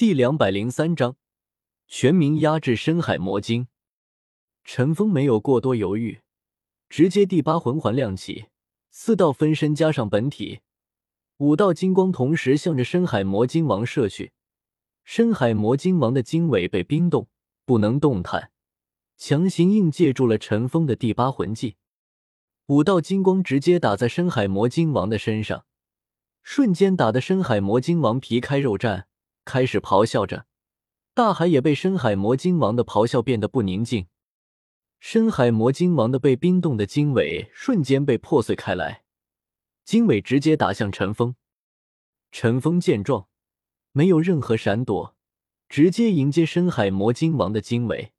第两百零三章，全民压制深海魔晶。陈峰没有过多犹豫，直接第八魂环亮起，四道分身加上本体，五道金光同时向着深海魔晶王射去。深海魔晶王的经纬被冰冻，不能动弹，强行硬借住了陈峰的第八魂技。五道金光直接打在深海魔晶王的身上，瞬间打得深海魔晶王皮开肉绽。开始咆哮着，大海也被深海魔鲸王的咆哮变得不宁静。深海魔鲸王的被冰冻的经纬瞬间被破碎开来，经纬直接打向陈峰。陈峰见状，没有任何闪躲，直接迎接深海魔鲸王的经纬。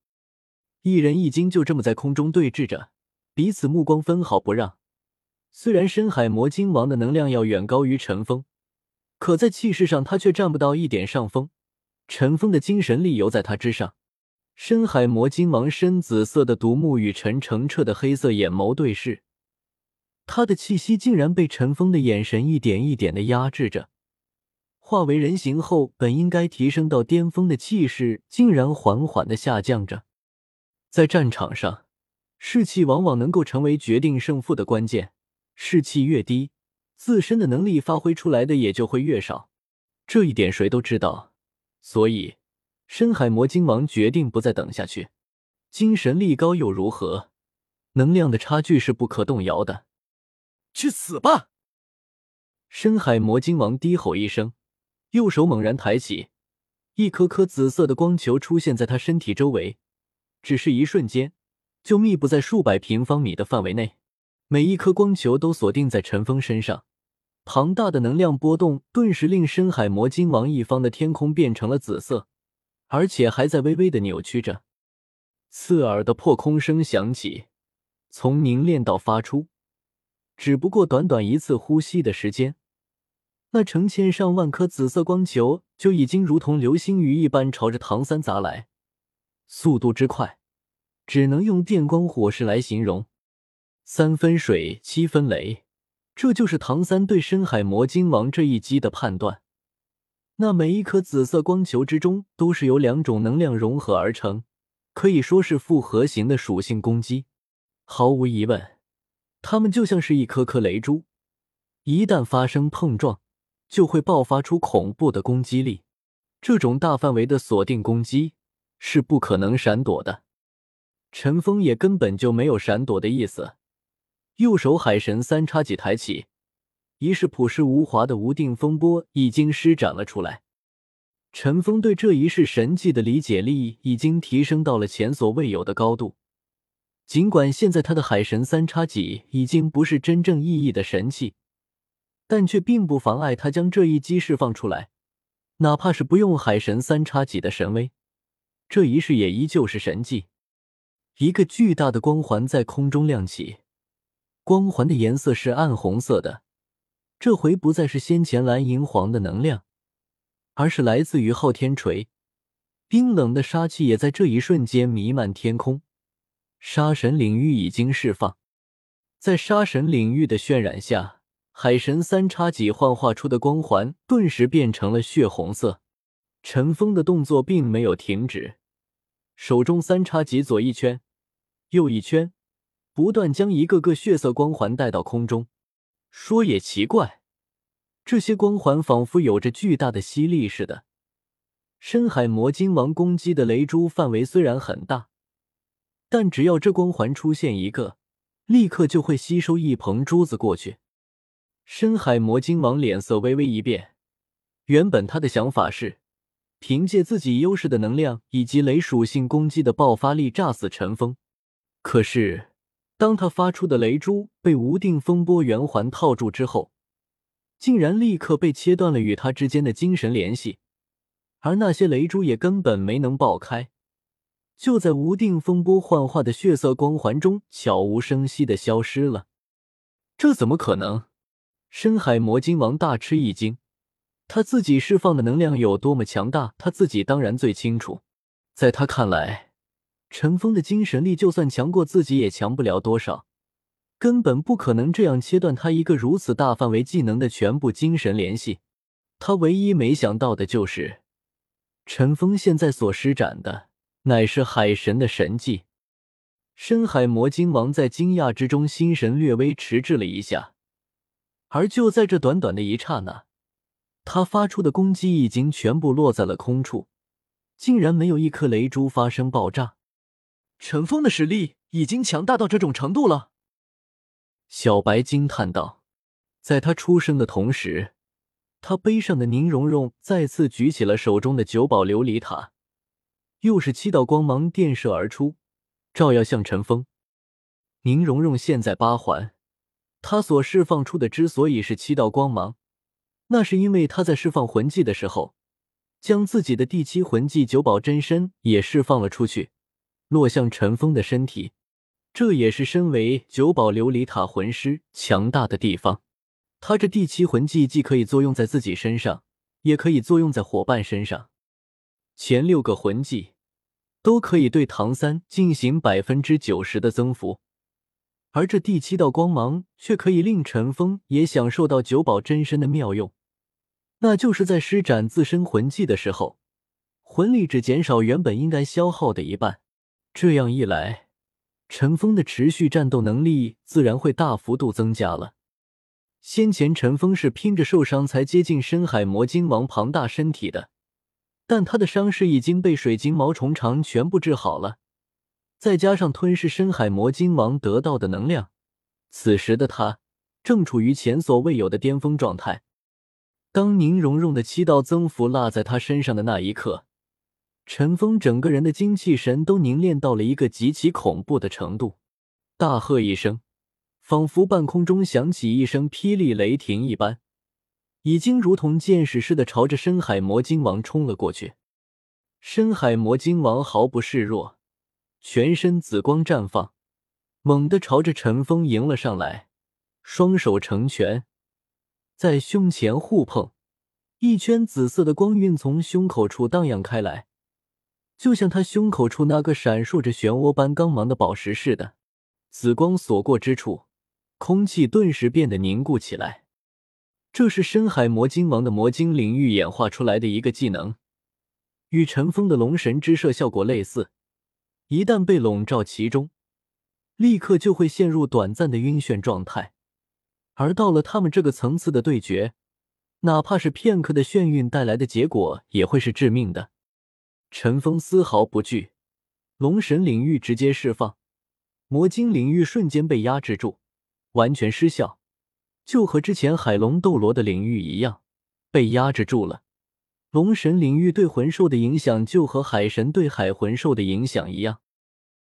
一人一鲸就这么在空中对峙着，彼此目光分毫不让。虽然深海魔鲸王的能量要远高于陈峰。可在气势上，他却占不到一点上风。陈峰的精神力犹在他之上。深海魔晶王深紫色的独目与陈澄澈的黑色眼眸对视，他的气息竟然被陈峰的眼神一点一点的压制着。化为人形后，本应该提升到巅峰的气势，竟然缓缓的下降着。在战场上，士气往往能够成为决定胜负的关键。士气越低。自身的能力发挥出来的也就会越少，这一点谁都知道。所以，深海魔晶王决定不再等下去。精神力高又如何？能量的差距是不可动摇的。去死吧！深海魔晶王低吼一声，右手猛然抬起，一颗颗紫色的光球出现在他身体周围，只是一瞬间，就密布在数百平方米的范围内。每一颗光球都锁定在陈峰身上。庞大的能量波动顿时令深海魔晶王一方的天空变成了紫色，而且还在微微的扭曲着。刺耳的破空声响起，从凝练到发出，只不过短短一次呼吸的时间，那成千上万颗紫色光球就已经如同流星雨一般朝着唐三砸来，速度之快，只能用电光火石来形容。三分水，七分雷。这就是唐三对深海魔晶王这一击的判断。那每一颗紫色光球之中，都是由两种能量融合而成，可以说是复合型的属性攻击。毫无疑问，它们就像是一颗颗雷珠，一旦发生碰撞，就会爆发出恐怖的攻击力。这种大范围的锁定攻击是不可能闪躲的。陈峰也根本就没有闪躲的意思。右手海神三叉戟抬起，一式朴实无华的无定风波已经施展了出来。陈峰对这一式神技的理解力已经提升到了前所未有的高度。尽管现在他的海神三叉戟已经不是真正意义的神器，但却并不妨碍他将这一击释放出来。哪怕是不用海神三叉戟的神威，这一式也依旧是神技。一个巨大的光环在空中亮起。光环的颜色是暗红色的，这回不再是先前蓝银黄的能量，而是来自于昊天锤。冰冷的杀气也在这一瞬间弥漫天空。杀神领域已经释放，在杀神领域的渲染下，海神三叉戟幻化出的光环顿时变成了血红色。陈峰的动作并没有停止，手中三叉戟左一圈，右一圈。不断将一个个血色光环带到空中。说也奇怪，这些光环仿佛有着巨大的吸力似的。深海魔晶王攻击的雷珠范围虽然很大，但只要这光环出现一个，立刻就会吸收一捧珠子过去。深海魔晶王脸色微微一变，原本他的想法是凭借自己优势的能量以及雷属性攻击的爆发力炸死陈峰，可是。当他发出的雷珠被无定风波圆环套住之后，竟然立刻被切断了与他之间的精神联系，而那些雷珠也根本没能爆开，就在无定风波幻化的血色光环中悄无声息的消失了。这怎么可能？深海魔鲸王大吃一惊，他自己释放的能量有多么强大，他自己当然最清楚。在他看来。陈峰的精神力就算强过自己，也强不了多少，根本不可能这样切断他一个如此大范围技能的全部精神联系。他唯一没想到的就是，陈峰现在所施展的乃是海神的神技。深海魔晶王在惊讶之中，心神略微迟滞了一下，而就在这短短的一刹那，他发出的攻击已经全部落在了空处，竟然没有一颗雷珠发生爆炸。陈峰的实力已经强大到这种程度了，小白惊叹道。在他出生的同时，他背上的宁荣荣再次举起了手中的九宝琉璃塔，又是七道光芒电射而出。照耀向陈峰，宁荣荣现在八环，他所释放出的之所以是七道光芒，那是因为他在释放魂技的时候，将自己的第七魂技九宝真身也释放了出去，落向陈峰的身体。这也是身为九宝琉璃塔魂师强大的地方。他这第七魂技既可以作用在自己身上，也可以作用在伙伴身上。前六个魂技。都可以对唐三进行百分之九十的增幅，而这第七道光芒却可以令陈峰也享受到九宝真身的妙用，那就是在施展自身魂技的时候，魂力只减少原本应该消耗的一半。这样一来，陈峰的持续战斗能力自然会大幅度增加了。先前陈峰是拼着受伤才接近深海魔晶王庞大身体的。但他的伤势已经被水晶毛虫肠全部治好了，再加上吞噬深海魔晶王得到的能量，此时的他正处于前所未有的巅峰状态。当宁荣荣的七道增幅落在他身上的那一刻，陈峰整个人的精气神都凝练到了一个极其恐怖的程度，大喝一声，仿佛半空中响起一声霹雳雷霆一般。已经如同箭矢似的朝着深海魔鲸王冲了过去。深海魔鲸王毫不示弱，全身紫光绽放，猛地朝着陈峰迎了上来，双手成拳，在胸前互碰，一圈紫色的光晕从胸口处荡漾开来，就像他胸口处那个闪烁着漩涡般刚芒的宝石似的。紫光所过之处，空气顿时变得凝固起来。这是深海魔晶王的魔晶领域演化出来的一个技能，与尘封的龙神之射效果类似。一旦被笼罩其中，立刻就会陷入短暂的晕眩状态。而到了他们这个层次的对决，哪怕是片刻的眩晕带来的结果，也会是致命的。陈峰丝毫不惧，龙神领域直接释放，魔晶领域瞬间被压制住，完全失效。就和之前海龙斗罗的领域一样，被压制住了。龙神领域对魂兽的影响，就和海神对海魂兽的影响一样。